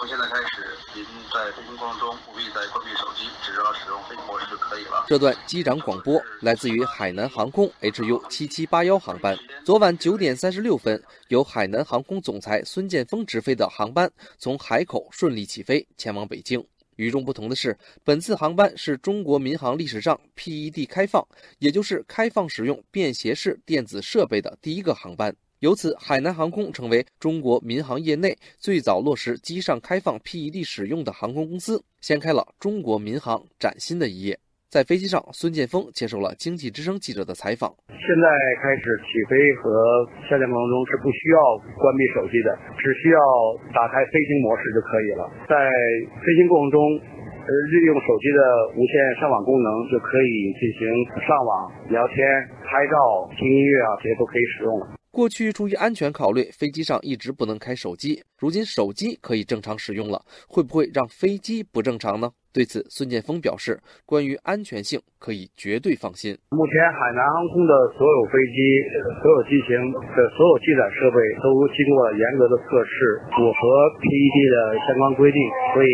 从现在开始，您在飞行过程中不必再关闭手机，只要使用飞行模式就可以了。这段机长广播来自于海南航空 HU 七七八幺航班。昨晚九点三十六分，由海南航空总裁孙建峰直飞的航班从海口顺利起飞，前往北京。与众不同的是，本次航班是中国民航历史上 PED 开放，也就是开放使用便携式电子设备的第一个航班。由此，海南航空成为中国民航业内最早落实机上开放 PED 使用的航空公司，掀开了中国民航崭新的一页。在飞机上，孙建峰接受了经济之声记者的采访。现在开始起飞和下降过程中是不需要关闭手机的，只需要打开飞行模式就可以了。在飞行过程中，呃，利用手机的无线上网功能就可以进行上网、聊天、拍照、听音乐啊，这些都可以使用了。过去出于安全考虑，飞机上一直不能开手机。如今手机可以正常使用了，会不会让飞机不正常呢？对此，孙建峰表示，关于安全性可以绝对放心。目前海南航空的所有飞机、所有机型的所有机载设备都经过了严格的测试，符合 PED 的相关规定，所以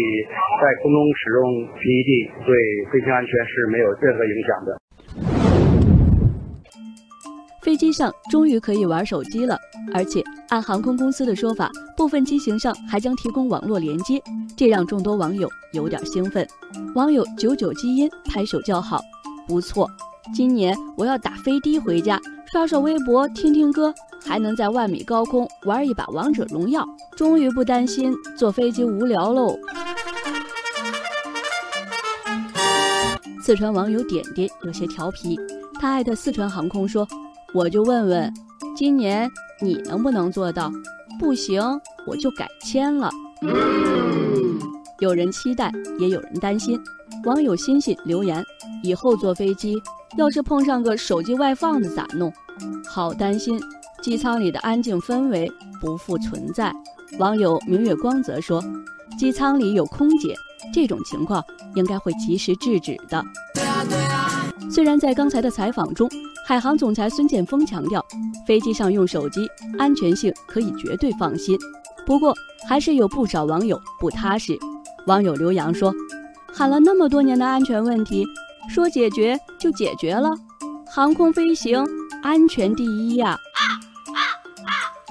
在空中使用 PED 对飞行安全是没有任何影响的。飞机上终于可以玩手机了，而且按航空公司的说法，部分机型上还将提供网络连接，这让众多网友有点兴奋。网友九九基因拍手叫好，不错，今年我要打飞的回家，刷刷微博，听听歌，还能在万米高空玩一把王者荣耀，终于不担心坐飞机无聊喽。四川网友点点有些调皮，他艾特四川航空说。我就问问，今年你能不能做到？不行，我就改签了。有人期待，也有人担心。网友欣欣留言：以后坐飞机，要是碰上个手机外放的咋弄？好担心，机舱里的安静氛围不复存在。网友明月光则说，机舱里有空姐，这种情况应该会及时制止的。虽然在刚才的采访中，海航总裁孙建峰强调，飞机上用手机安全性可以绝对放心。不过，还是有不少网友不踏实。网友刘洋说：“喊了那么多年的安全问题，说解决就解决了？航空飞行安全第一呀！”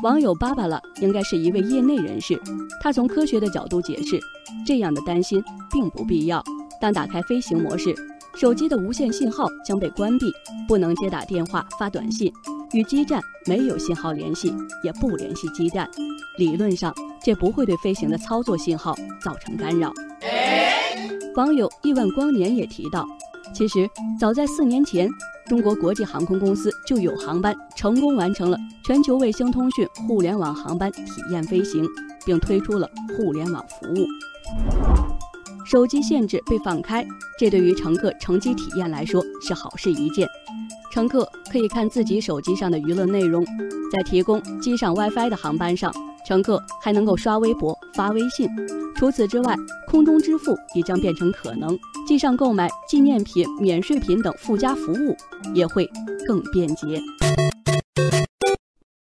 网友巴巴了应该是一位业内人士，他从科学的角度解释，这样的担心并不必要。当打开飞行模式。手机的无线信号将被关闭，不能接打电话、发短信，与基站没有信号联系，也不联系基站。理论上，这不会对飞行的操作信号造成干扰。网友亿万光年也提到，其实早在四年前，中国国际航空公司就有航班成功完成了全球卫星通讯互联网航班体验飞行，并推出了互联网服务。手机限制被放开，这对于乘客乘机体验来说是好事一件。乘客可以看自己手机上的娱乐内容，在提供机上 WiFi 的航班上，乘客还能够刷微博、发微信。除此之外，空中支付也将变成可能，机上购买纪念品、免税品等附加服务也会更便捷。